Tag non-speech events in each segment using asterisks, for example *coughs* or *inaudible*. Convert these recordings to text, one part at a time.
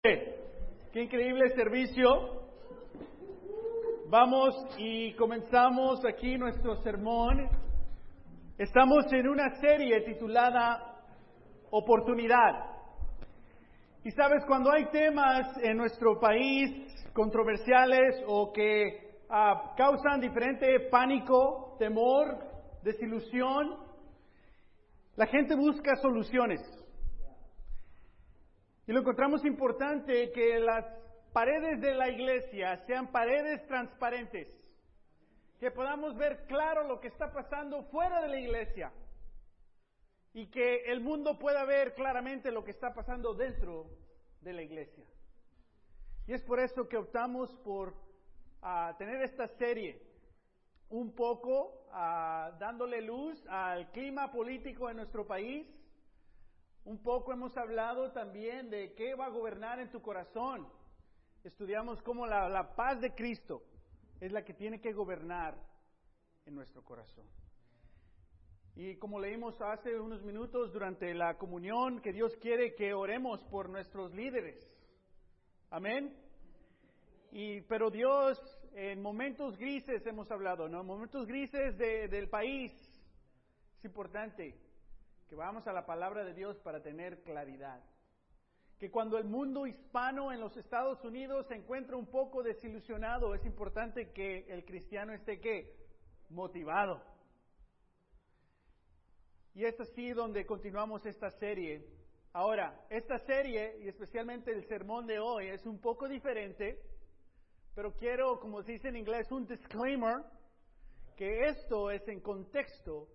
Qué increíble servicio. Vamos y comenzamos aquí nuestro sermón. Estamos en una serie titulada Oportunidad. Y sabes, cuando hay temas en nuestro país controversiales o que ah, causan diferente pánico, temor, desilusión, la gente busca soluciones. Y lo encontramos importante que las paredes de la iglesia sean paredes transparentes, que podamos ver claro lo que está pasando fuera de la iglesia y que el mundo pueda ver claramente lo que está pasando dentro de la iglesia. Y es por eso que optamos por uh, tener esta serie, un poco uh, dándole luz al clima político en nuestro país, un poco hemos hablado también de qué va a gobernar en tu corazón. Estudiamos cómo la, paz de Cristo es la que tiene que gobernar en nuestro corazón. Y como leímos hace unos minutos durante la comunión, que Dios quiere que oremos por nuestros líderes. Amén. Y, pero Dios, en momentos grises hemos hablado, ¿no? En momentos grises de, del país, es importante que vamos a la palabra de Dios para tener claridad. Que cuando el mundo hispano en los Estados Unidos se encuentra un poco desilusionado, es importante que el cristiano esté ¿qué? motivado. Y es así donde continuamos esta serie. Ahora, esta serie, y especialmente el sermón de hoy, es un poco diferente, pero quiero, como se dice en inglés, un disclaimer, que esto es en contexto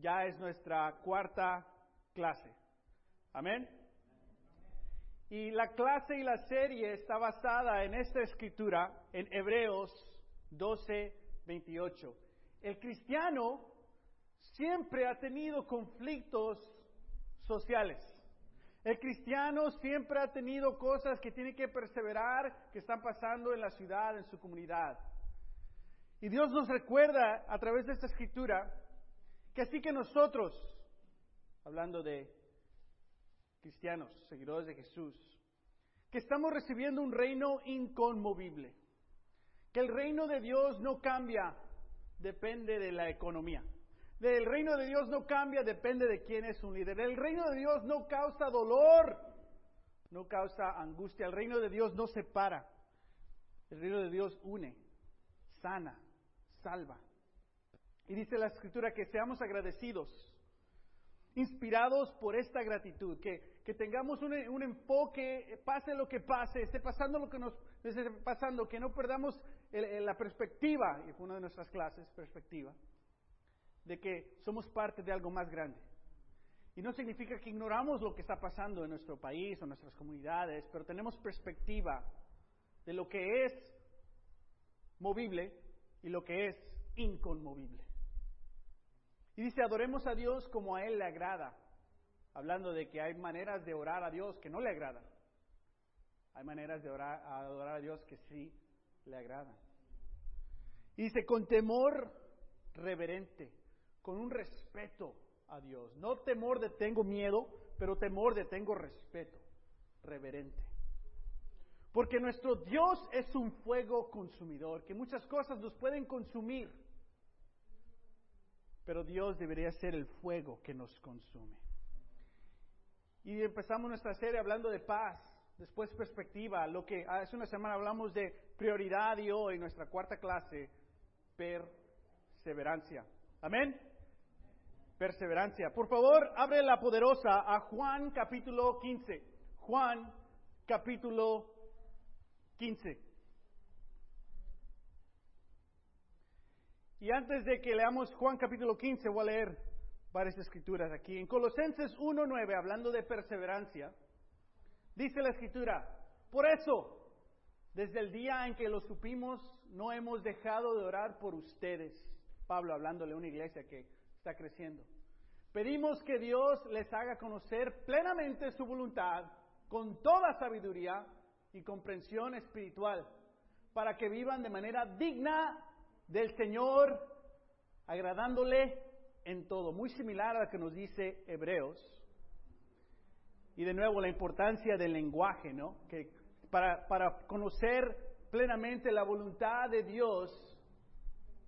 ya es nuestra cuarta clase. Amén. Y la clase y la serie está basada en esta escritura, en Hebreos 12, 28. El cristiano siempre ha tenido conflictos sociales. El cristiano siempre ha tenido cosas que tiene que perseverar, que están pasando en la ciudad, en su comunidad. Y Dios nos recuerda a través de esta escritura que así que nosotros, hablando de cristianos, seguidores de Jesús, que estamos recibiendo un reino inconmovible, que el reino de Dios no cambia, depende de la economía. El reino de Dios no cambia, depende de quién es un líder. El reino de Dios no causa dolor, no causa angustia. El reino de Dios no separa. El reino de Dios une, sana, salva. Y dice la escritura que seamos agradecidos, inspirados por esta gratitud, que, que tengamos un, un, enfoque, pase lo que pase, esté pasando lo que nos esté pasando, que no perdamos la perspectiva, y fue una de nuestras clases, perspectiva, de que somos parte de algo más grande. Y no significa que ignoramos lo que está pasando en nuestro país o en nuestras comunidades, pero tenemos perspectiva de lo que es movible y lo que es inconmovible. Y dice, adoremos a Dios como a Él le agrada. Hablando de que hay maneras de orar a Dios que no le agradan. Hay maneras de orar, adorar a Dios que sí le agradan. Y dice, con temor reverente, con un respeto a Dios. No temor de tengo miedo, pero temor de tengo respeto, reverente. Porque nuestro Dios es un fuego consumidor, que muchas cosas nos pueden consumir pero Dios debería ser el fuego que nos consume. Y empezamos nuestra serie hablando de paz, después perspectiva, lo que hace una semana hablamos de prioridad y hoy nuestra cuarta clase, perseverancia. Amén. Perseverancia. Por favor, abre la poderosa a Juan capítulo 15. Juan capítulo 15. Y antes de que leamos Juan capítulo 15, voy a leer varias escrituras aquí. En Colosenses 1.9, hablando de perseverancia, dice la escritura, por eso, desde el día en que lo supimos, no hemos dejado de orar por ustedes. Pablo hablándole a una iglesia que está creciendo. Pedimos que Dios les haga conocer plenamente su voluntad, con toda sabiduría y comprensión espiritual, para que vivan de manera digna del Señor, agradándole en todo, muy similar a lo que nos dice Hebreos. Y de nuevo la importancia del lenguaje, ¿no? Que para, para conocer plenamente la voluntad de Dios,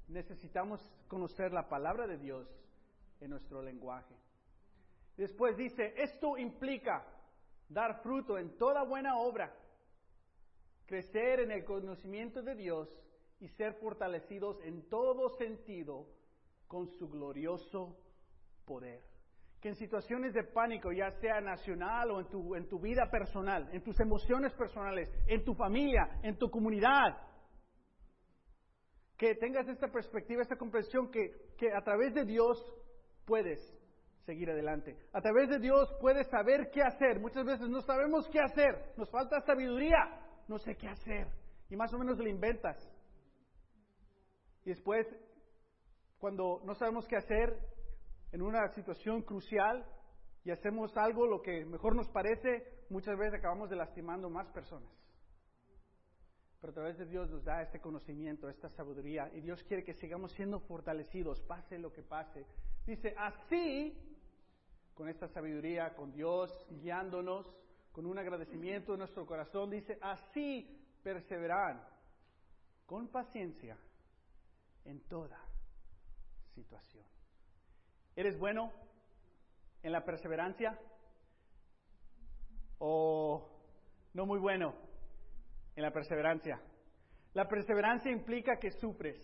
necesitamos conocer la palabra de Dios en nuestro lenguaje. Después dice, esto implica dar fruto en toda buena obra, crecer en el conocimiento de Dios y ser fortalecidos en todo sentido con su glorioso poder. Que en situaciones de pánico, ya sea nacional o en tu, en tu vida personal, en tus emociones personales, en tu familia, en tu comunidad, que tengas esta perspectiva, esta comprensión que, que a través de Dios puedes seguir adelante. A través de Dios puedes saber qué hacer. Muchas veces no sabemos qué hacer, nos falta sabiduría, no sé qué hacer. Y más o menos lo inventas. Y después, cuando no sabemos qué hacer en una situación crucial y hacemos algo lo que mejor nos parece, muchas veces acabamos de lastimando más personas. Pero a través de Dios nos da este conocimiento, esta sabiduría, y Dios quiere que sigamos siendo fortalecidos, pase lo que pase. Dice, así, con esta sabiduría, con Dios guiándonos, con un agradecimiento en nuestro corazón, dice, así perseveran con paciencia en toda situación. ¿Eres bueno en la perseverancia? ¿O no muy bueno en la perseverancia? La perseverancia implica que sufres.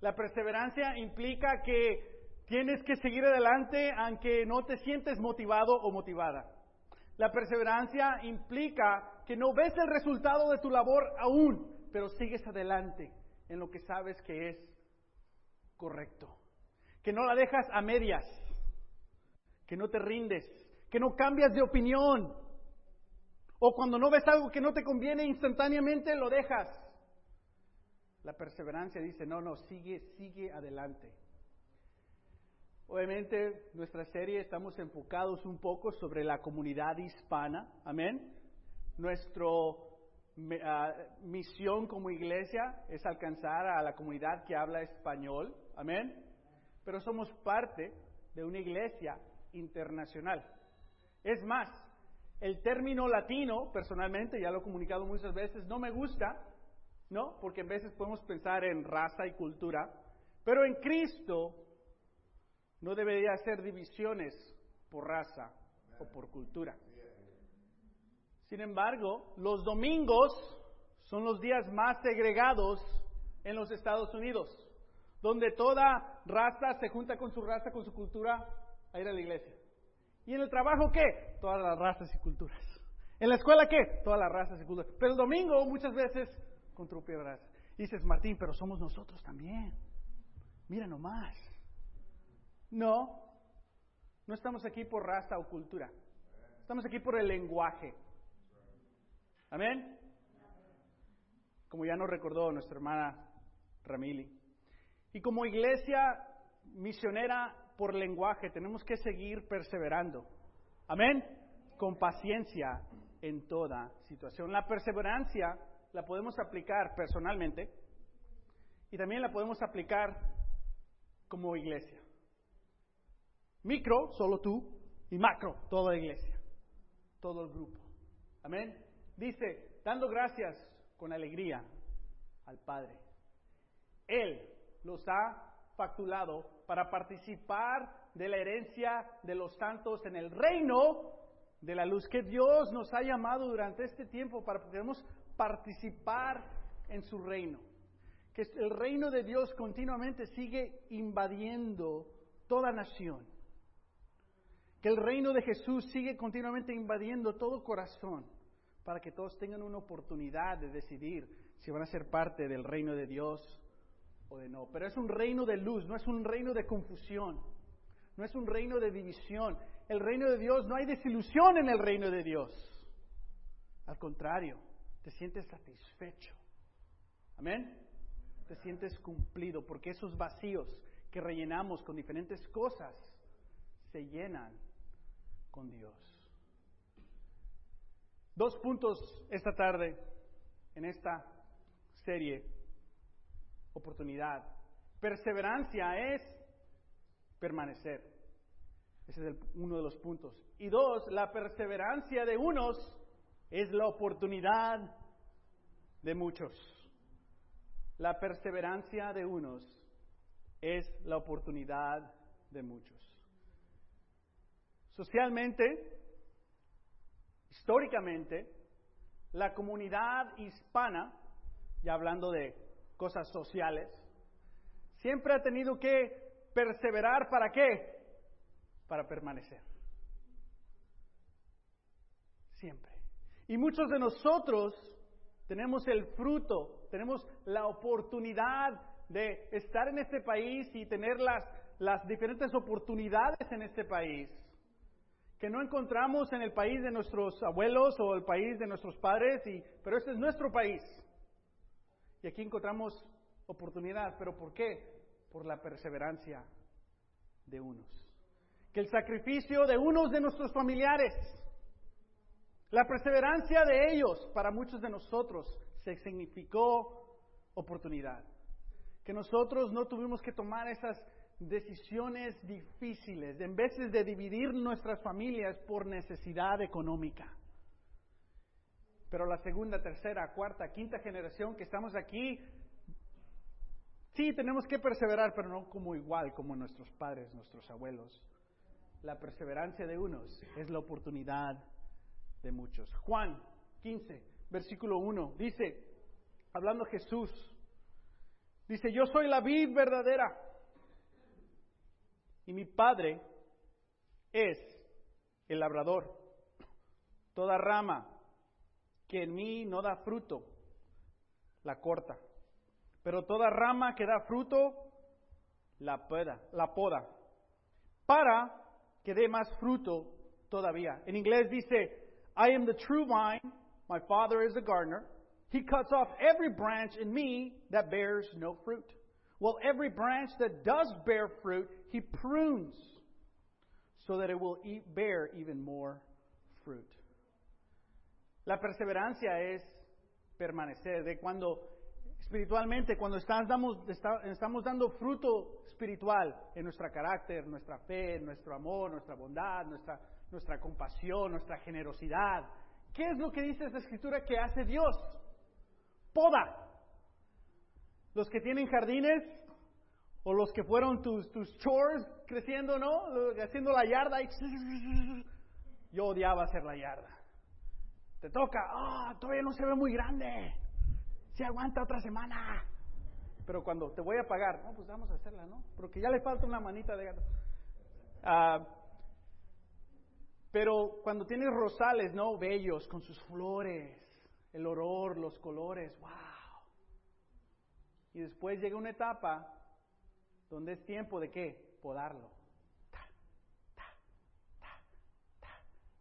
La perseverancia implica que tienes que seguir adelante aunque no te sientes motivado o motivada. La perseverancia implica que no ves el resultado de tu labor aún, pero sigues adelante en lo que sabes que es correcto. Que no la dejas a medias, que no te rindes, que no cambias de opinión. O cuando no ves algo que no te conviene instantáneamente, lo dejas. La perseverancia dice, no, no, sigue, sigue adelante. Obviamente, nuestra serie estamos enfocados un poco sobre la comunidad hispana. Amén. Nuestro Ah, misión como iglesia es alcanzar a la comunidad que habla español, amén, pero somos parte de una iglesia internacional. Es más, el término latino, personalmente, ya lo he comunicado muchas veces, no me gusta, ¿no? Porque a veces podemos pensar en raza y cultura, pero en Cristo no debería ser divisiones por raza o por cultura. Sin embargo, los domingos son los días más segregados en los Estados Unidos, donde toda raza se junta con su raza, con su cultura, a ir a la iglesia. ¿Y en el trabajo qué? Todas las razas y culturas. ¿En la escuela qué? Todas las razas y culturas. Pero el domingo muchas veces con raza. dices, Martín, pero somos nosotros también. Mira nomás. No, no estamos aquí por raza o cultura. Estamos aquí por el lenguaje. Amén. Como ya nos recordó nuestra hermana Ramili. Y como iglesia misionera por lenguaje tenemos que seguir perseverando. Amén. Con paciencia en toda situación. La perseverancia la podemos aplicar personalmente y también la podemos aplicar como iglesia. Micro, solo tú, y macro, toda la iglesia, todo el grupo. Amén. Dice, dando gracias con alegría al Padre. Él los ha facturado para participar de la herencia de los santos en el reino de la luz que Dios nos ha llamado durante este tiempo para que podamos participar en su reino. Que el reino de Dios continuamente sigue invadiendo toda nación. Que el reino de Jesús sigue continuamente invadiendo todo corazón para que todos tengan una oportunidad de decidir si van a ser parte del reino de Dios o de no. Pero es un reino de luz, no es un reino de confusión, no es un reino de división. El reino de Dios, no hay desilusión en el reino de Dios. Al contrario, te sientes satisfecho. Amén. Te sientes cumplido porque esos vacíos que rellenamos con diferentes cosas se llenan con Dios. Dos puntos esta tarde en esta serie, oportunidad. Perseverancia es permanecer. Ese es uno de los puntos. Y dos, la perseverancia de unos es la oportunidad de muchos. La perseverancia de unos es la oportunidad de muchos. Socialmente, históricamente, la comunidad hispana, ya hablando de cosas sociales, siempre ha tenido que perseverar para qué? Para permanecer. Siempre. Y muchos de nosotros tenemos el fruto, tenemos la oportunidad de estar en este país y tener las, las diferentes oportunidades en este país que no encontramos en el país de nuestros abuelos o el país de nuestros padres, y, pero este es nuestro país. Y aquí encontramos oportunidad, pero ¿por qué? Por la perseverancia de unos. Que el sacrificio de unos de nuestros familiares, la perseverancia de ellos para muchos de nosotros se significó oportunidad. Que nosotros no tuvimos que tomar esas decisiones difíciles, en vez de dividir nuestras familias por necesidad económica. Pero la segunda, tercera, cuarta, quinta generación que estamos aquí, sí tenemos que perseverar, pero no como igual como nuestros padres, nuestros abuelos. La perseverancia de unos es la oportunidad de muchos. Juan 15, versículo 1, dice, hablando Jesús, dice, yo soy la vid verdadera y mi Padre es el labrador. Toda rama que en mí no da fruto, la corta. Pero toda rama que da fruto, la poda, la poda. Para que dé más fruto todavía. En inglés dice, I am the true vine, my father is the gardener. He cuts off every branch in me that bears no fruit. Well, every branch that does bear fruit, he prunes so that it will bear even more fruit. La perseverancia es permanecer, de cuando espiritualmente, cuando estamos, estamos dando fruto espiritual en nuestro carácter, nuestra fe, nuestro amor, nuestra bondad, nuestra, nuestra compasión, nuestra generosidad. ¿Qué es lo que dice esta escritura que hace Dios? Poda. Los que tienen jardines o los que fueron tus, tus chores creciendo, ¿no? Haciendo la yarda. *laughs* Yo odiaba hacer la yarda. Te toca, ah, todavía no se ve muy grande. Se aguanta otra semana. Pero cuando te voy a pagar, no, pues vamos a hacerla, ¿no? Porque ya le falta una manita de gato. Ah, pero cuando tienes rosales, ¿no? Bellos, con sus flores, el olor, los colores, wow. Y después llega una etapa donde es tiempo de qué? Podarlo.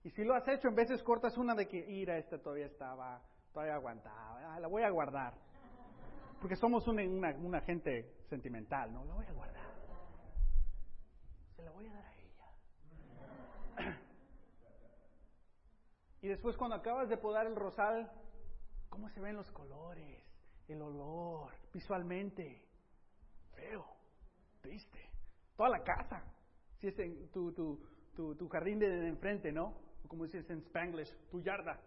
y si lo has hecho, en veces cortas una de que, ira, esta todavía estaba, todavía aguantaba, ah, la voy a guardar. Porque somos una, una, gente sentimental, ¿no? La voy a guardar. Se la voy a dar a ella. *clears throat* Y después cuando acabas de podar el rosal, ¿cómo se ven los colores? El olor, visualmente, feo, triste. Toda la casa, si es en tu, tu, tu, tu jardín de enfrente, ¿no? como dices en Spanglish, tu yarda.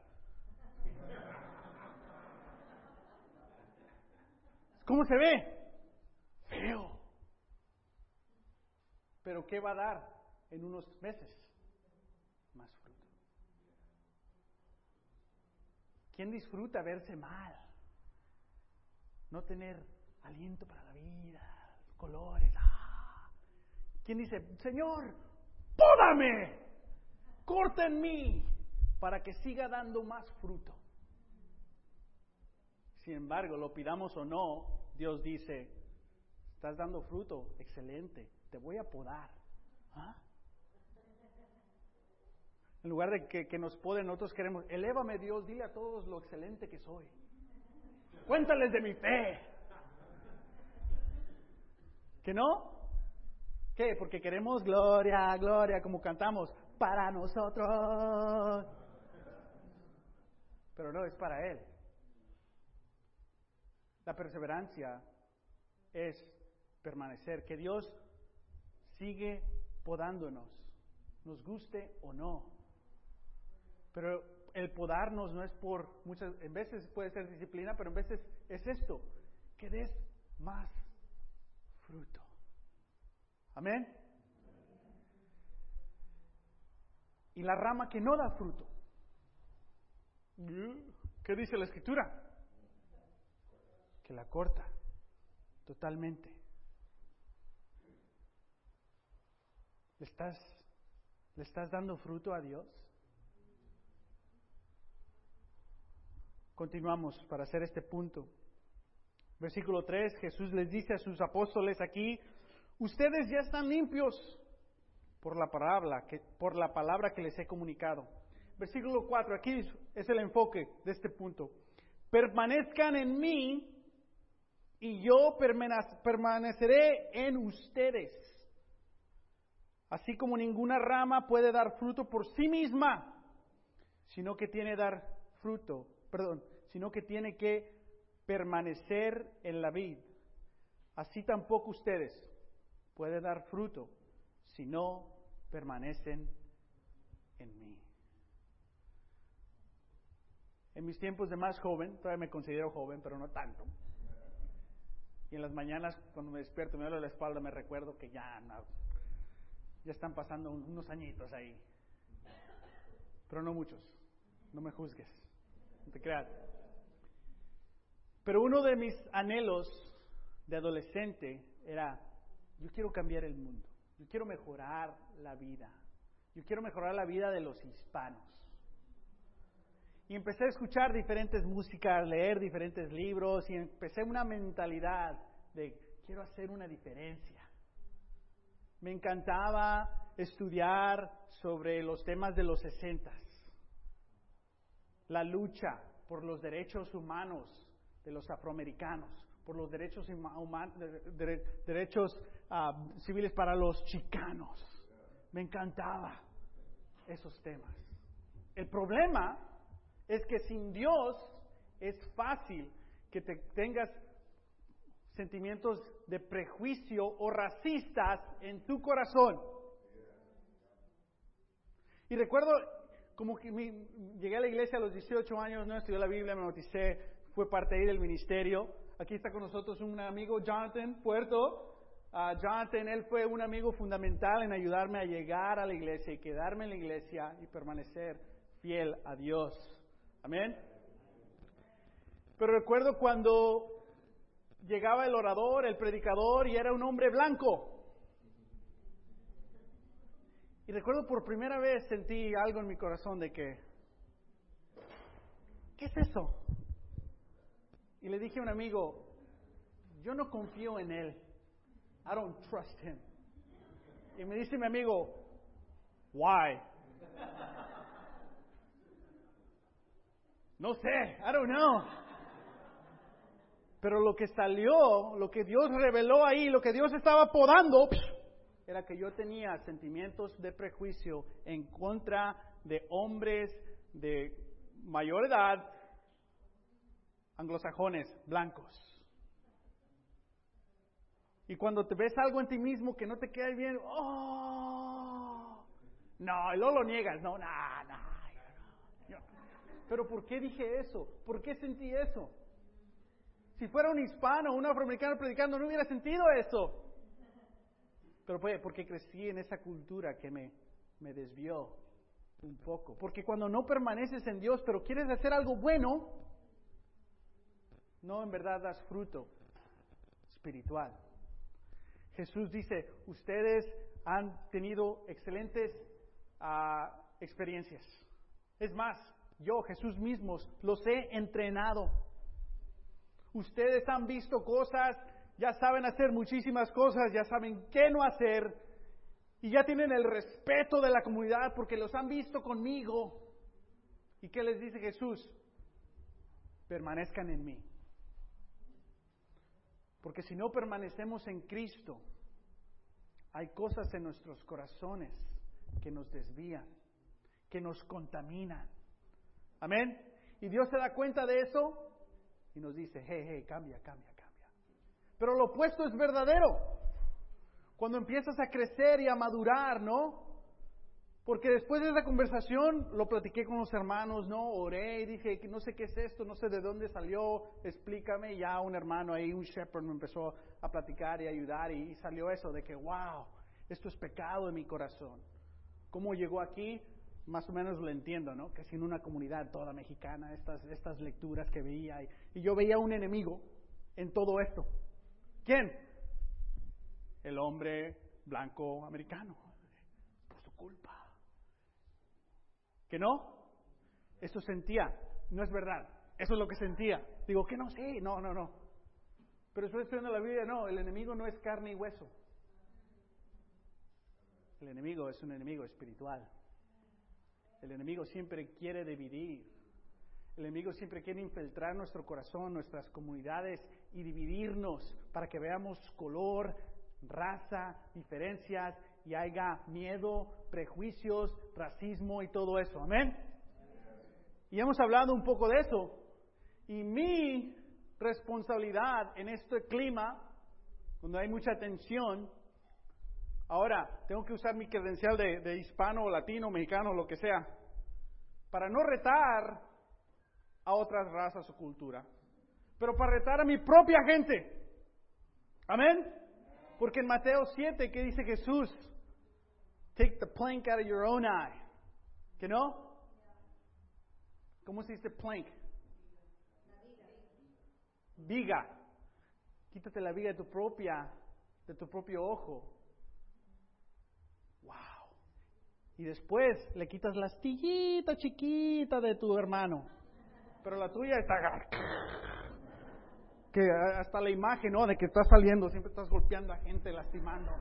¿Cómo se ve? Feo. Pero ¿qué va a dar en unos meses? Más fruto. ¿Quién disfruta verse mal? No tener aliento para la vida, colores. Ah. ¿Quién dice, Señor, pódame, corta en mí para que siga dando más fruto? Sin embargo, lo pidamos o no, Dios dice, estás dando fruto, excelente, te voy a podar. ¿Ah? En lugar de que, que nos poden, nosotros queremos, elévame Dios, dile a todos lo excelente que soy. Cuéntales de mi fe. ¿Que no? ¿Qué? Porque queremos gloria, gloria, como cantamos, para nosotros. Pero no, es para Él. La perseverancia es permanecer, que Dios sigue podándonos nos guste o no. Pero el podarnos no es por muchas, en veces puede ser disciplina, pero en veces es esto, que des más fruto. Amén. Y la rama que no da fruto. ¿Qué dice la escritura? Que la corta totalmente. ¿Le estás, ¿Le estás dando fruto a Dios? Continuamos para hacer este punto. Versículo 3, Jesús les dice a sus apóstoles aquí, ustedes ya están limpios por la palabra que, por la palabra que les he comunicado. Versículo 4, aquí es el enfoque de este punto. Permanezcan en mí y yo permaneceré en ustedes. Así como ninguna rama puede dar fruto por sí misma, sino que tiene dar fruto, perdón, sino que tiene que permanecer en la vid. Así tampoco ustedes pueden dar fruto si no permanecen en mí. En mis tiempos de más joven, todavía me considero joven, pero no tanto. Y en las mañanas, cuando me despierto, me duele la espalda, me recuerdo que ya, ya están pasando unos añitos ahí. Pero no muchos. No me juzgues. Pero uno de mis anhelos de adolescente era, yo quiero cambiar el mundo. Yo quiero mejorar la vida. Yo quiero mejorar la vida de los hispanos. Y empecé a escuchar diferentes músicas, leer diferentes libros y empecé una mentalidad de quiero hacer una diferencia. Me encantaba estudiar sobre los temas de los sesentas, la lucha por los derechos humanos de los afroamericanos, por los derechos, humanos, derechos ah, civiles para los chicanos. Me encantaba esos temas. El problema es que sin Dios es fácil que te tengas sentimientos de prejuicio o racistas en tu corazón. Y recuerdo como que llegué a la iglesia a los 18 años, no estudié la Biblia, me bauticé, fue parte ahí del ministerio. Aquí está con nosotros un amigo, Jonathan Puerto. Uh, Jonathan, él fue un amigo fundamental en ayudarme a llegar a la iglesia y quedarme en la iglesia y permanecer fiel a Dios. Amén. Pero recuerdo cuando llegaba el orador, el predicador, y era un hombre blanco. Y recuerdo por primera vez sentí algo en mi corazón de que, ¿qué es eso? Y le dije a un amigo, yo no confío en él. I don't trust him. Y me dice mi amigo, why? No sé, I don't know. Pero lo que salió, lo que Dios reveló ahí, lo que Dios estaba podando, era que yo tenía sentimientos de prejuicio en contra de hombres de mayor edad, anglosajones, blancos. Y cuando te ves algo en ti mismo que no te queda bien, oh, no, y lo niegas, no, no, no. Pero ¿por qué dije eso? ¿Por qué sentí eso? Si fuera un hispano un afroamericano predicando, no hubiera sentido eso. Pero fue porque crecí en esa cultura que me, me desvió un poco. Porque cuando no permaneces en Dios, pero quieres hacer algo bueno, no en verdad das fruto espiritual. Jesús dice, ustedes han tenido excelentes ah, experiencias. Es más, yo, Jesús mismo, los he entrenado. Ustedes han visto cosas, ya saben hacer muchísimas cosas, ya saben qué no hacer y ya tienen el respeto de la comunidad porque los han visto conmigo. ¿Y qué les dice Jesús? Permanezcan en mí. Porque si no permanecemos en Cristo, hay cosas en nuestros corazones que nos desvían, que nos contaminan. Amén. Y Dios se da cuenta de eso y nos dice, hey, hey, cambia, cambia. Pero lo opuesto es verdadero. Cuando empiezas a crecer y a madurar, ¿no? Porque después de esa conversación lo platiqué con los hermanos, ¿no? Oré y dije, no sé qué es esto, no sé de dónde salió, explícame. Ya un hermano ahí, un shepherd, me empezó a platicar y ayudar y salió eso de que, wow, esto es pecado en mi corazón. ¿Cómo llegó aquí? Más o menos lo entiendo, ¿no? Que en una comunidad toda mexicana, estas, estas lecturas que veía. Y yo veía un enemigo en todo esto. ¿Quién? El hombre blanco americano. Por su culpa. ¿Que no? Eso sentía. No es verdad. Eso es lo que sentía. Digo, que no, sí, no, no, no. Pero estoy estudiando la Biblia, no, el enemigo no es carne y hueso. El enemigo es un enemigo espiritual. El enemigo siempre quiere dividir. El enemigo siempre quiere infiltrar nuestro corazón, nuestras comunidades y dividirnos para que veamos color, raza, diferencias y haya miedo, prejuicios, racismo y todo eso. Amén. Y hemos hablado un poco de eso. Y mi responsabilidad en este clima, donde hay mucha tensión, ahora tengo que usar mi credencial de, de hispano, latino, mexicano, lo que sea, para no retar a otras razas o cultura, pero para retar a mi propia gente. Amén. Porque en Mateo 7, ¿qué dice Jesús? Take the plank out of your own eye. ¿Que no? ¿Cómo se dice plank? Viga. Quítate la viga de tu propia, de tu propio ojo. Wow. Y después le quitas la astillita chiquita de tu hermano. Pero la tuya está que hasta la imagen, ¿no? De que estás saliendo, siempre estás golpeando a gente, lastimando.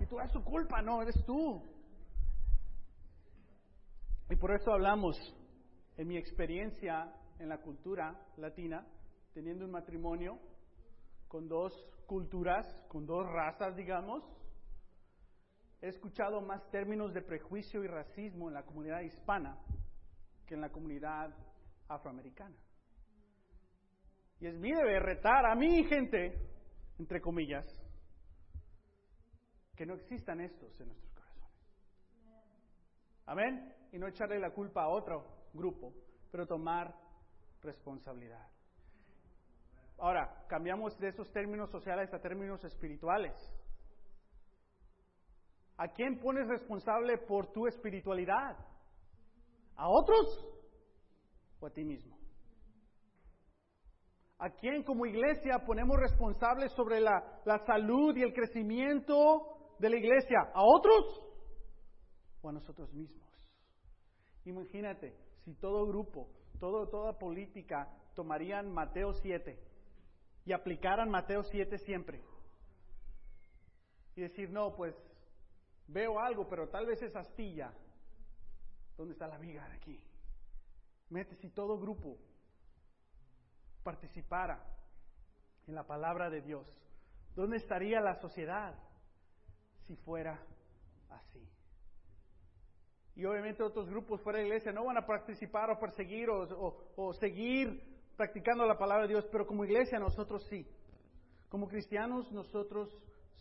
Y tú, es su culpa, no, eres tú. Y por eso hablamos, en mi experiencia en la cultura latina, teniendo un matrimonio con dos culturas, con dos razas, digamos, he escuchado más términos de prejuicio y racismo en la comunidad hispana que en la comunidad afroamericana. Y es mi deber retar a mi gente, entre comillas, que no existan estos en nuestros corazones. Amén. Y no echarle la culpa a otro grupo, pero tomar responsabilidad. Ahora, cambiamos de esos términos sociales a términos espirituales. ¿A quién pones responsable por tu espiritualidad? ¿A otros o a ti mismo? ¿A quién como iglesia ponemos responsables sobre la, la salud y el crecimiento de la iglesia? ¿A otros o a nosotros mismos? Imagínate si todo grupo, todo, toda política tomarían Mateo 7 y aplicaran Mateo 7 siempre. Y decir, no, pues veo algo, pero tal vez es astilla. ¿Dónde está la viga de aquí? Mete si todo grupo participara en la palabra de Dios, ¿dónde estaría la sociedad? si fuera así. Y obviamente otros grupos fuera de la iglesia no van a participar o perseguir o, seguir practicando la palabra de Dios, pero como iglesia nosotros sí. Como cristianos nosotros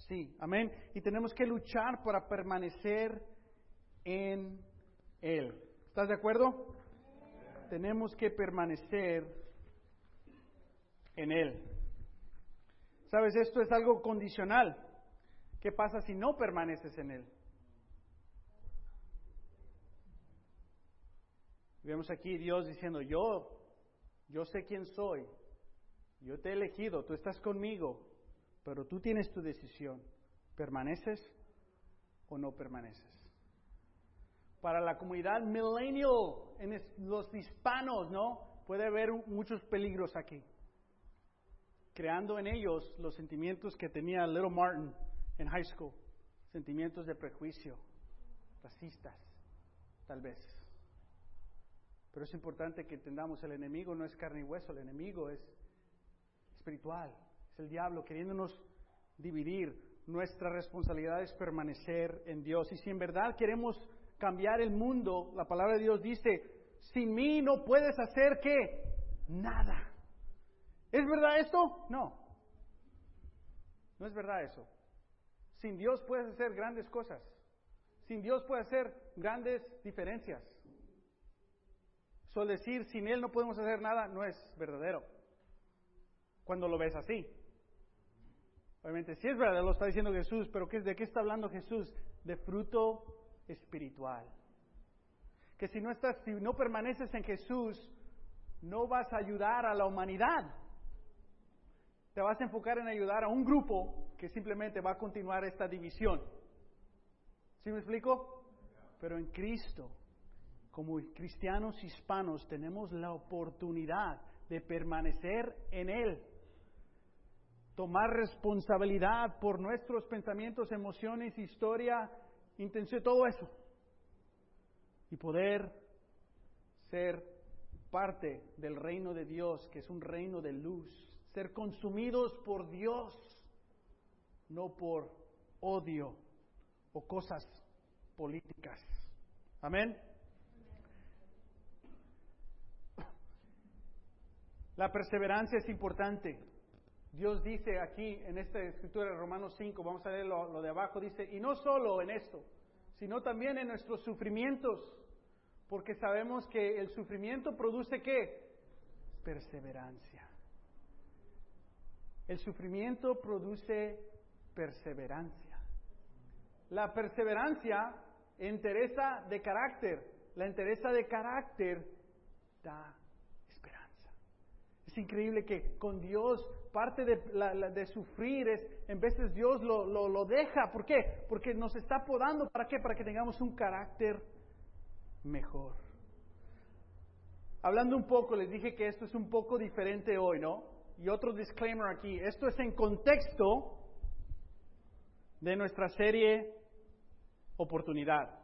sí. Amén. Y tenemos que luchar para permanecer en Él. ¿Estás de acuerdo? Tenemos que permanecer en Él. Sabes, esto es algo condicional. ¿Qué pasa si no permaneces en Él? Vemos aquí Dios diciendo, yo, yo sé quién soy, yo te he elegido, tú estás conmigo, pero tú tienes tu decisión. ¿Permaneces o no permaneces? Para la comunidad millennial, en los hispanos, ¿no? Puede haber muchos peligros aquí. Creando en ellos los sentimientos que tenía Little Martin en high school, sentimientos de prejuicio, racistas, tal vez. Pero es importante que entendamos, el enemigo no es carne y hueso, el enemigo es espiritual, es el diablo queriéndonos dividir. Nuestra responsabilidad es permanecer en Dios. Y si en verdad queremos cambiar el mundo, la palabra de Dios dice, sin mí no puedes hacer qué? Nada. ¿Es verdad esto? No. No es verdad eso. Sin Dios puedes hacer grandes cosas. sin Dios puede hacer grandes diferencias. Solo decir sin Él no podemos hacer nada no es verdadero. Cuando lo ves así. Obviamente, sí es verdad, lo está diciendo Jesús, pero ¿de qué está hablando Jesús? De fruto espiritual. Que si no estás, si no permaneces en Jesús, no vas a ayudar a la humanidad. Te vas a enfocar en ayudar a un grupo que simplemente va a continuar esta división. ¿Sí me explico? Pero en Cristo, como cristianos hispanos, tenemos la oportunidad de permanecer en Él tomar responsabilidad por nuestros pensamientos, emociones, historia, intención, todo eso. Y poder ser parte del reino de Dios, que es un reino de luz. Ser consumidos por Dios, no por odio o cosas políticas. Amén. La perseverancia es importante. Dios dice aquí en esta escritura de Romanos 5, vamos a leer lo, de abajo, dice, y no solo en esto, sino también en nuestros sufrimientos, porque sabemos que el sufrimiento produce qué? Perseverancia. El sufrimiento produce perseverancia. La perseverancia interesa de carácter. La interesa de carácter da es increíble que con Dios parte de, sufrir es, en veces Dios lo, lo, deja. ¿Por qué? Porque nos está podando. ¿Para qué? Para que tengamos un carácter mejor. Hablando un poco, les dije que esto es un poco diferente hoy, ¿no? Y otro disclaimer aquí. Esto es en contexto de nuestra serie Oportunidad.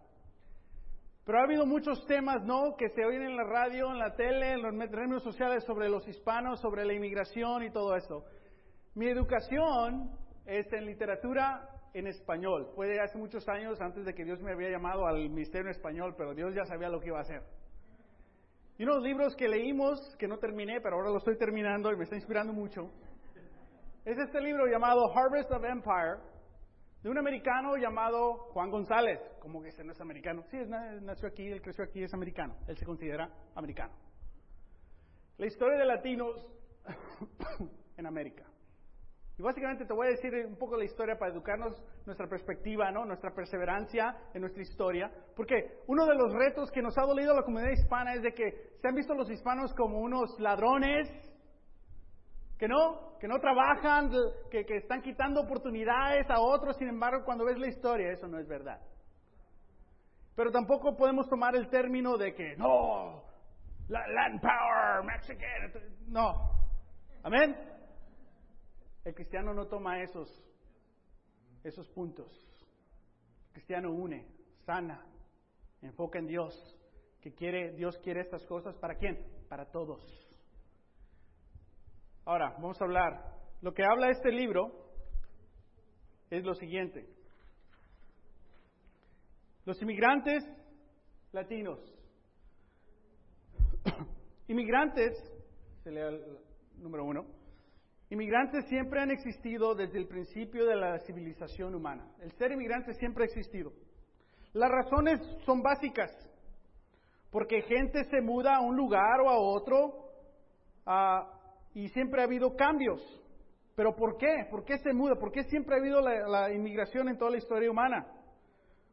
Pero ha habido muchos temas, ¿no?, que se oyen en la radio, en la tele, en los redes sociales sobre los hispanos, sobre la inmigración y todo eso. Mi educación es en literatura en español. Fue hace muchos años antes de que Dios me había llamado al ministerio en español, pero Dios ya sabía lo que iba a hacer. Y unos libros que leímos, que no terminé, pero ahora lo estoy terminando y me está inspirando mucho, es este libro llamado Harvest of Empire, de un americano llamado Juan González. como que ese no es americano? Sí, nació aquí, él creció aquí, es americano. Él se considera americano. La historia de latinos *coughs* en América. Y básicamente te voy a decir un poco la historia para educarnos nuestra perspectiva, ¿no? nuestra perseverancia en nuestra historia. Porque uno de los retos que nos ha dolido a la comunidad hispana es de que se han visto los hispanos como unos ladrones, que no, que no trabajan, que, están quitando oportunidades a otros, sin embargo, cuando ves la historia, eso no es verdad. Pero tampoco podemos tomar el término de que, no, land power, Mexican, no. Amén. El cristiano no toma esos, esos puntos. El cristiano une, sana, enfoca en Dios, que quiere, Dios quiere estas cosas para quién? Para todos. Ahora, vamos a hablar. Lo que habla este libro es lo siguiente. Los inmigrantes latinos. *coughs* inmigrantes, se lea el número uno. Inmigrantes siempre han existido desde el principio de la civilización humana. El ser inmigrante siempre ha existido. Las razones son básicas. Porque gente se muda a un lugar o a otro a, y siempre ha habido cambios. ¿Pero por qué? ¿Por qué se muda? ¿Por qué siempre ha habido la, inmigración en toda la historia humana?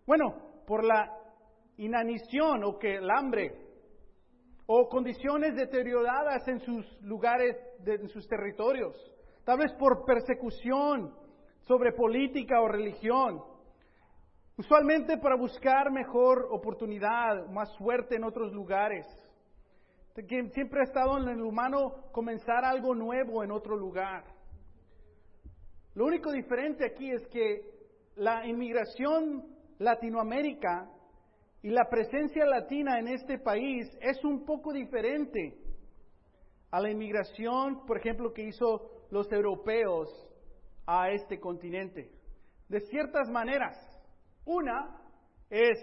Bueno, por la inanición o que el hambre o condiciones deterioradas en sus lugares, en sus territorios, tal vez por persecución sobre política o religión, usualmente para buscar mejor oportunidad, más suerte en otros lugares siempre ha estado en el humano comenzar algo nuevo en otro lugar. Lo único diferente aquí es que la inmigración Latinoamérica y la presencia latina en este país es un poco diferente a la inmigración, por ejemplo, que hizo los europeos a este continente. De ciertas maneras. Una es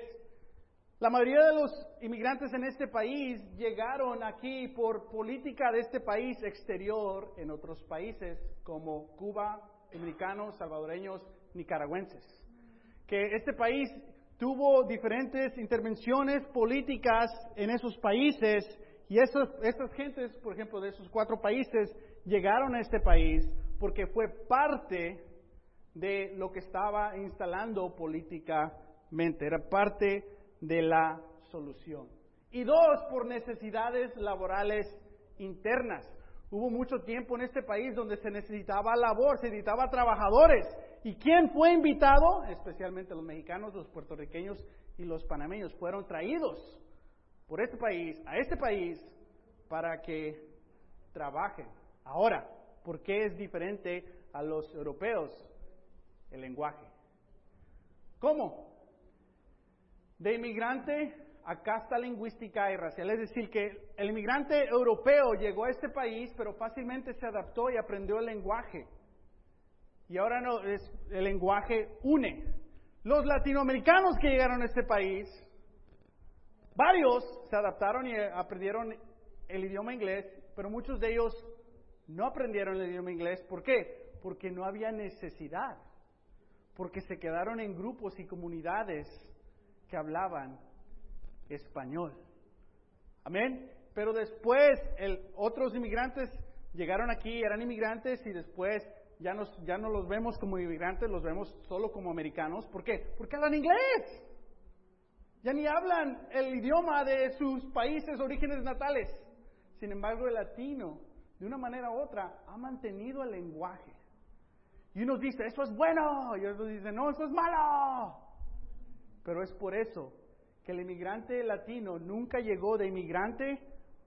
la mayoría de los inmigrantes en este país llegaron aquí por política de este país exterior en otros países como Cuba, dominicanos, salvadoreños, nicaragüenses. Que este país tuvo diferentes intervenciones políticas en esos países y esos, esas gentes, por ejemplo, de esos cuatro países, llegaron a este país porque fue parte de lo que estaba instalando políticamente, era parte de la solución. Y dos, por necesidades laborales internas. Hubo mucho tiempo en este país donde se necesitaba labor, se necesitaba trabajadores. ¿Y quién fue invitado? Especialmente los mexicanos, los puertorriqueños y los panameños fueron traídos por este país, a este país, para que trabajen. Ahora, ¿por qué es diferente a los europeos el lenguaje? ¿Cómo? De inmigrante a casta lingüística y racial. Es decir, que el inmigrante europeo llegó a este país, pero fácilmente se adaptó y aprendió el lenguaje. Y ahora no, es, el lenguaje une. Los latinoamericanos que llegaron a este país, varios se adaptaron y aprendieron el idioma inglés, pero muchos de ellos no aprendieron el idioma inglés. ¿Por qué? Porque no había necesidad. Porque se quedaron en grupos y comunidades que hablaban español. Amén. Pero después el, otros inmigrantes llegaron aquí, eran inmigrantes y después ya, nos, ya no los vemos como inmigrantes, los vemos solo como americanos. ¿Por qué? Porque hablan inglés. Ya ni hablan el idioma de sus países, orígenes natales. Sin embargo, el latino, de una manera u otra, ha mantenido el lenguaje. Y uno dice, eso es bueno, y otros dicen, no, eso es malo. Pero es por eso que el inmigrante latino nunca llegó de inmigrante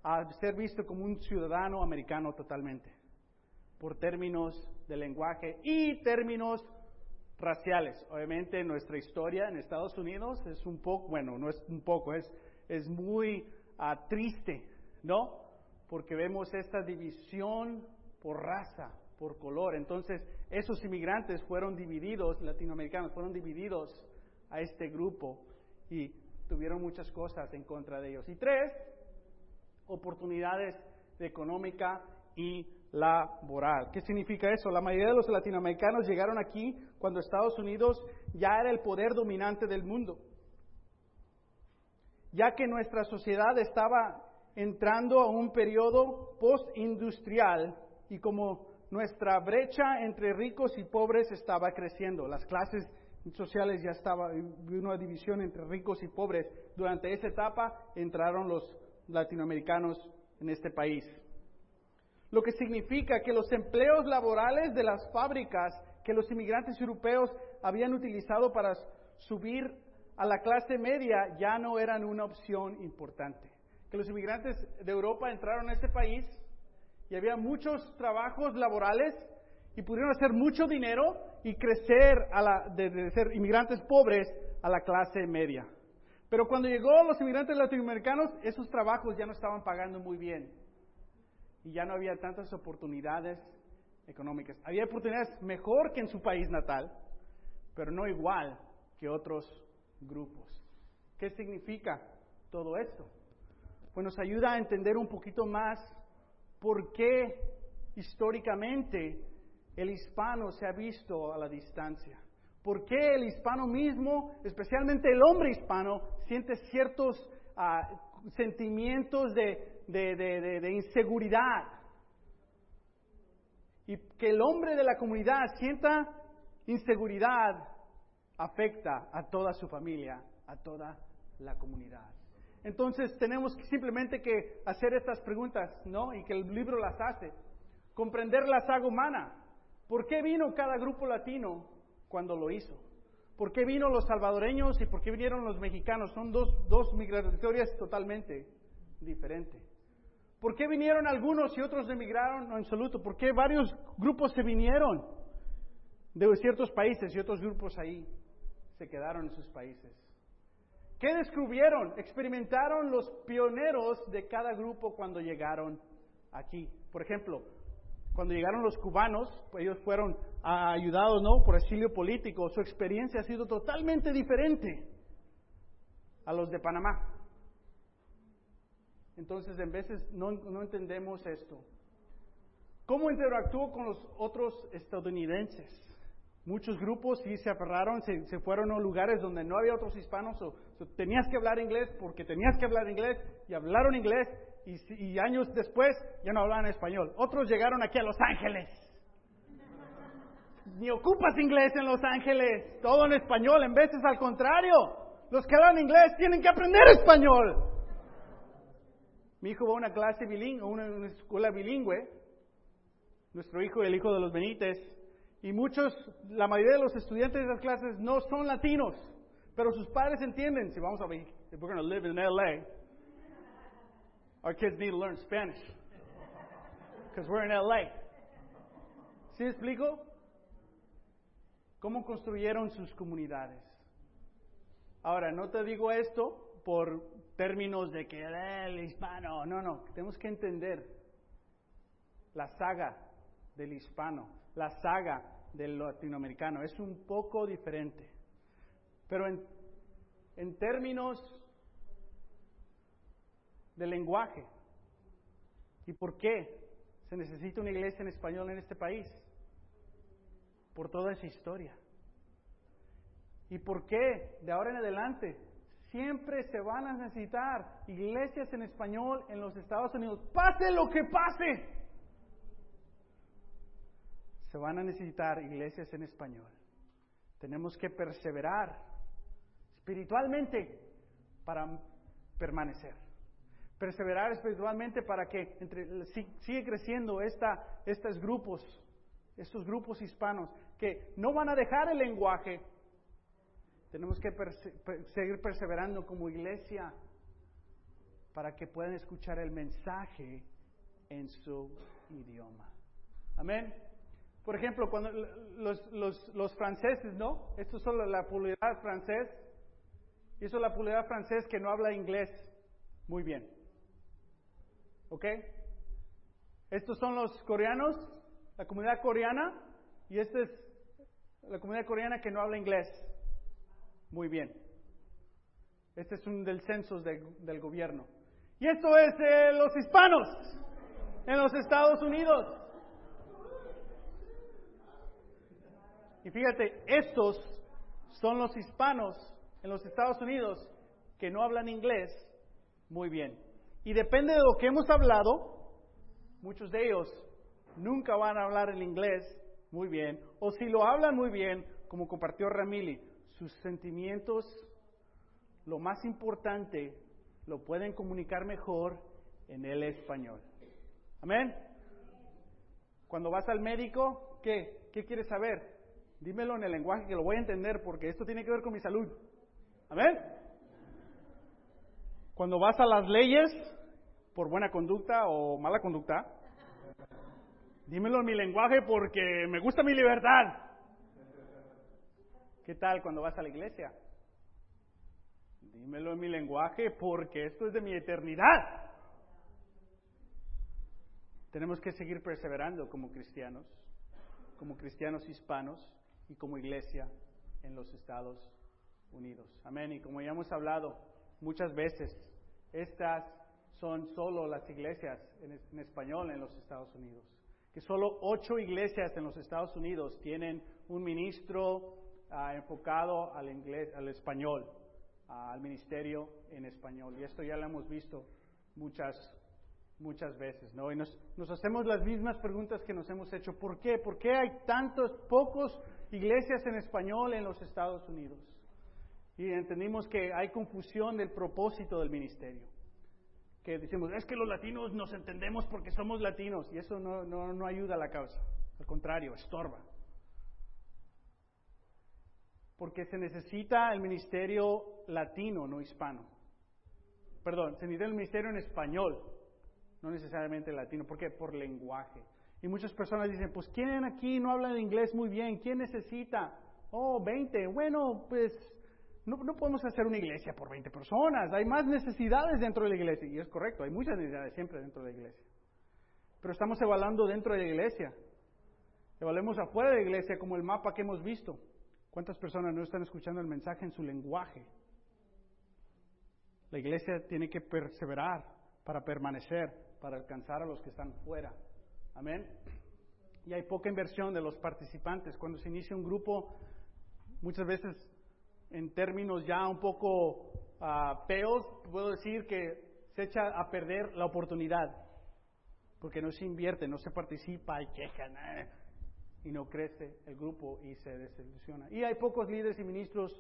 a ser visto como un ciudadano americano totalmente, por términos de lenguaje y términos raciales. Obviamente nuestra historia en Estados Unidos es un poco, bueno, no es un poco, es, es muy ah, triste, ¿no? Porque vemos esta división por raza, por color. Entonces, esos inmigrantes fueron divididos, latinoamericanos, fueron divididos a este grupo y tuvieron muchas cosas en contra de ellos. Y tres, oportunidades económica y laboral. ¿Qué significa eso? La mayoría de los latinoamericanos llegaron aquí cuando Estados Unidos ya era el poder dominante del mundo. Ya que nuestra sociedad estaba entrando a un periodo postindustrial y como nuestra brecha entre ricos y pobres estaba creciendo, las clases sociales ya estaba, una división entre ricos y pobres. Durante esa etapa entraron los latinoamericanos en este país. Lo que significa que los empleos laborales de las fábricas que los inmigrantes europeos habían utilizado para subir a la clase media ya no eran una opción importante. Que los inmigrantes de Europa entraron a este país y había muchos trabajos laborales y pudieron hacer mucho dinero y crecer a de, ser inmigrantes pobres a la clase media. Pero cuando llegó los inmigrantes latinoamericanos, esos trabajos ya no estaban pagando muy bien. Y ya no había tantas oportunidades económicas. Había oportunidades mejor que en su país natal, pero no igual que otros grupos. ¿Qué significa todo esto? Pues nos ayuda a entender un poquito más por qué históricamente el hispano se ha visto a la distancia? ¿Por qué el hispano mismo, especialmente el hombre hispano, siente ciertos ah, sentimientos de, de inseguridad? Y que el hombre de la comunidad sienta inseguridad afecta a toda su familia, a toda la comunidad. Entonces tenemos simplemente que hacer estas preguntas, ¿no? Y que el libro las hace. Comprender la saga humana. ¿Por qué vino cada grupo latino cuando lo hizo? ¿Por qué vino los salvadoreños y por qué vinieron los mexicanos? Son dos, dos migratorias totalmente diferentes. ¿Por qué vinieron algunos y otros emigraron? En absoluto. ¿Por qué varios grupos se vinieron de ciertos países y otros grupos ahí se quedaron en sus países? ¿Qué descubrieron? Experimentaron los pioneros de cada grupo cuando llegaron aquí. Por ejemplo, cuando llegaron los cubanos, pues ellos fueron ayudados ¿no? por exilio político. Su experiencia ha sido totalmente diferente a los de Panamá. Entonces, en veces no, no entendemos esto. ¿Cómo interactuó con los otros estadounidenses? Muchos grupos sí se aferraron, se, se fueron a lugares donde no había otros hispanos, o, tenías que hablar inglés porque tenías que hablar inglés y hablaron inglés y, y años después ya no hablaban español. Otros llegaron aquí a Los Ángeles. Ni ocupas inglés en Los Ángeles, todo en español, en veces al contrario. Los que hablan inglés tienen que aprender español. Mi hijo va a una clase bilingüe, una escuela bilingüe, nuestro hijo, el hijo de los Benítez, y muchos, la mayoría de los estudiantes de esas clases no son latinos, pero sus padres entienden, si vamos a vivir, if we're going to live in LA, our kids need to learn Spanish, because we're in LA. ¿Sí explico? ¿Cómo construyeron sus comunidades? Ahora, no te digo esto por términos de que el hispano, no, no, tenemos que entender la saga del hispano, la saga del latinoamericano. Es un poco diferente. Pero en, en términos de lenguaje, ¿y por qué se necesita una iglesia en español en este país? Por toda esa historia. ¿Y por qué de ahora en adelante siempre se van a necesitar iglesias en español en los Estados Unidos? Pase lo que pase se van a necesitar iglesias en español. Tenemos que perseverar espiritualmente para permanecer. Perseverar espiritualmente para que entre, sigue creciendo esta, estos grupos, estos grupos hispanos que no van a dejar el lenguaje. Tenemos que seguir perseverando como iglesia para que puedan escuchar el mensaje en su idioma. Amén. Por ejemplo, cuando los, los, los franceses, ¿no? Esto es solo la publicidad francés. Y eso es la publicidad francés que no habla inglés muy bien. ¿Ok? Estos son los coreanos, la comunidad coreana, y esta es la comunidad coreana que no habla inglés muy bien. Este es un del censo del gobierno. Y esto es eh, los hispanos en los Estados Unidos. Y fíjate, estos son los hispanos en los Estados Unidos que no hablan inglés muy bien. Y depende de lo que hemos hablado, muchos de ellos nunca van a hablar el inglés muy bien, o si lo hablan muy bien, como compartió Ramili, sus sentimientos, lo más importante, lo pueden comunicar mejor en el español. Amén. Cuando vas al médico, ¿qué? ¿Qué quieres saber? dímelo en el lenguaje que lo voy a entender porque esto tiene que ver con mi salud. Amén. Cuando vas a las leyes por buena conducta o mala conducta, dímelo en mi lenguaje porque me gusta mi libertad. ¿Qué tal cuando vas a la iglesia? Dímelo en mi lenguaje porque esto es de mi eternidad. Tenemos que seguir perseverando como cristianos, como cristianos hispanos, y como iglesia en los Estados Unidos. Amén. Y como ya hemos hablado muchas veces, estas son solo las iglesias en, español en los Estados Unidos. Que solo ocho iglesias en los Estados Unidos tienen un ministro ah, enfocado al inglés, al español, ah, al ministerio en español. Y esto ya lo hemos visto muchas muchas veces, ¿no? Y nos, nos, hacemos las mismas preguntas que nos hemos hecho. ¿Por qué? ¿Por qué hay tantos pocos iglesias en español en los Estados Unidos. Y entendimos que hay confusión del propósito del ministerio. Que decimos, es que los latinos nos entendemos porque somos latinos y eso no, no, no ayuda a la causa. Al contrario, estorba. Porque se necesita el ministerio latino, no hispano. Perdón, se necesita el ministerio en español, no necesariamente latino. ¿Por qué? Por lenguaje. Y muchas personas dicen, pues ¿quién aquí no habla inglés muy bien? ¿Quién necesita? Oh, 20. Bueno, pues no, no, podemos hacer una iglesia por 20 personas. Hay más necesidades dentro de la iglesia. Y es correcto, hay muchas necesidades siempre dentro de la iglesia. Pero estamos evaluando dentro de la iglesia. Evaluemos afuera de la iglesia como el mapa que hemos visto. ¿Cuántas personas no están escuchando el mensaje en su lenguaje? La iglesia tiene que perseverar para permanecer, para alcanzar a los que están fuera. Amén. y hay poca inversión de los participantes. Cuando se inicia un grupo, muchas veces en términos ya un poco uh, peos, puedo decir que se echa a perder la oportunidad, porque no se invierte, no se participa y quejan, eh, y no crece el grupo y se desilusiona. Y hay pocos líderes y ministros,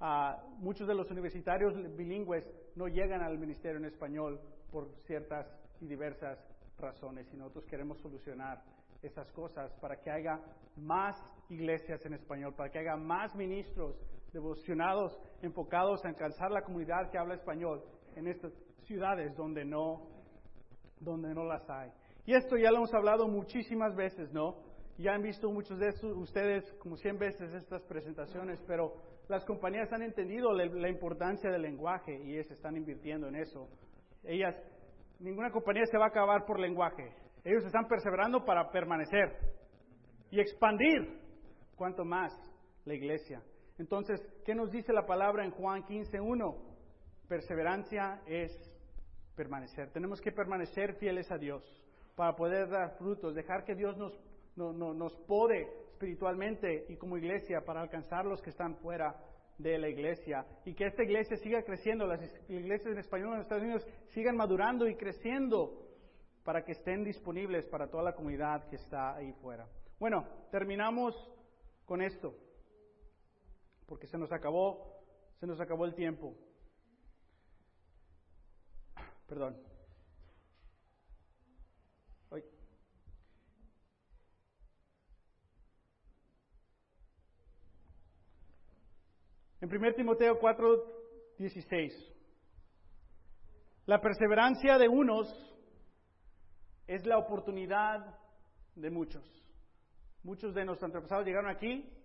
uh, muchos de los universitarios bilingües no llegan al ministerio en español por ciertas y diversas razones, y nosotros queremos solucionar esas cosas para que haya más iglesias en español, para que haya más ministros devocionados, enfocados a alcanzar la comunidad que habla español en estas ciudades donde no, donde no las hay. Y esto ya lo hemos hablado muchísimas veces, ¿no? Ya han visto muchos de ustedes como 100 veces estas presentaciones, pero las compañías han entendido la, la importancia del lenguaje y se están invirtiendo en eso. Ellas, ninguna compañía se va a acabar por lenguaje. Ellos están perseverando para permanecer y expandir, cuanto más la iglesia. Entonces, ¿qué nos dice la palabra en Juan 15.1? Perseverancia es permanecer. Tenemos que permanecer fieles a Dios para poder dar frutos, dejar que Dios nos, no, nos espiritualmente y como iglesia para alcanzar los que están fuera de la iglesia y que esta iglesia siga creciendo, las iglesias en español en Estados Unidos sigan madurando y creciendo para que estén disponibles para toda la comunidad que está ahí fuera. Bueno, terminamos con esto, porque se nos acabó, se nos acabó el tiempo. Perdón. En 1 Timoteo 4, 16. La perseverancia de unos es la oportunidad de muchos. Muchos de nuestros antepasados llegaron aquí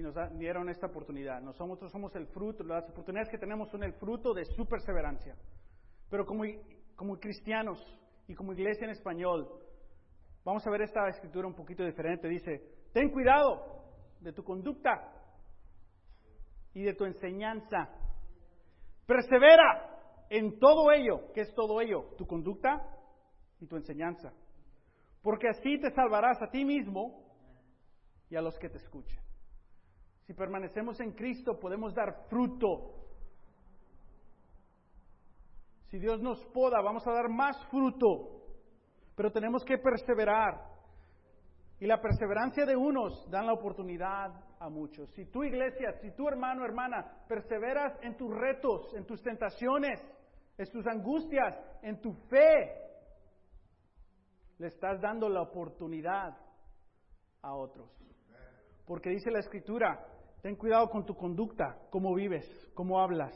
y nos dieron esta oportunidad. Nosotros somos el fruto, las oportunidades que tenemos son el fruto de su perseverancia. Pero como, como cristianos y como iglesia en español, vamos a ver esta escritura un poquito diferente. Dice, ten cuidado de tu conducta y de tu enseñanza. Persevera en todo ello. ¿Qué es todo ello? Tu conducta, y tu enseñanza. Porque así te salvarás a ti mismo y a los que te escuchen. Si permanecemos en Cristo podemos dar fruto. Si Dios nos poda, vamos a dar más fruto. Pero tenemos que perseverar. Y la perseverancia de unos dan la oportunidad a muchos. Si tu iglesia, si tu hermano, hermana, perseveras en tus retos, en tus tentaciones, en tus angustias, en tu fe, le estás dando la oportunidad a otros. Porque dice la escritura, ten cuidado con tu conducta, cómo vives, cómo hablas,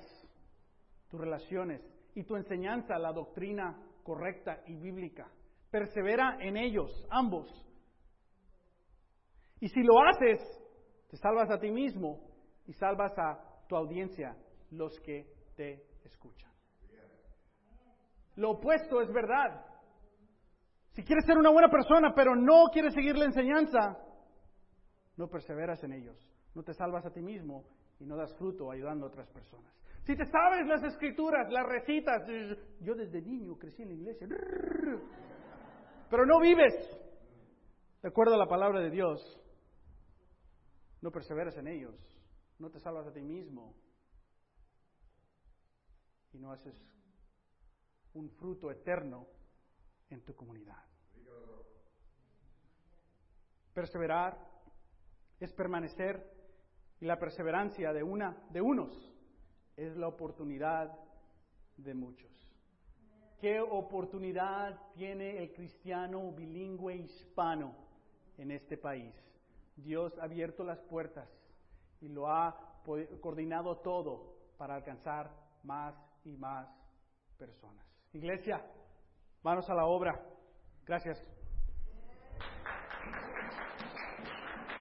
tus relaciones y tu enseñanza, la doctrina correcta y bíblica. Persevera en ellos, ambos. Y si lo haces, te salvas a ti mismo y salvas a tu audiencia, los que te escuchan. Lo opuesto es verdad. Si quieres ser una buena persona, pero no quieres seguir la enseñanza, no perseveras en ellos, no te salvas a ti mismo y no das fruto ayudando a otras personas. Si te sabes las escrituras, las recitas, yo desde niño crecí en la iglesia, pero no vives de acuerdo a la palabra de Dios, no perseveras en ellos, no te salvas a ti mismo y no haces un fruto eterno en tu comunidad. Perseverar es permanecer y la perseverancia de una de unos es la oportunidad de muchos. ¿Qué oportunidad tiene el cristiano bilingüe hispano en este país? Dios ha abierto las puertas y lo ha coordinado todo para alcanzar más y más personas. Iglesia, Manos a la obra. Gracias.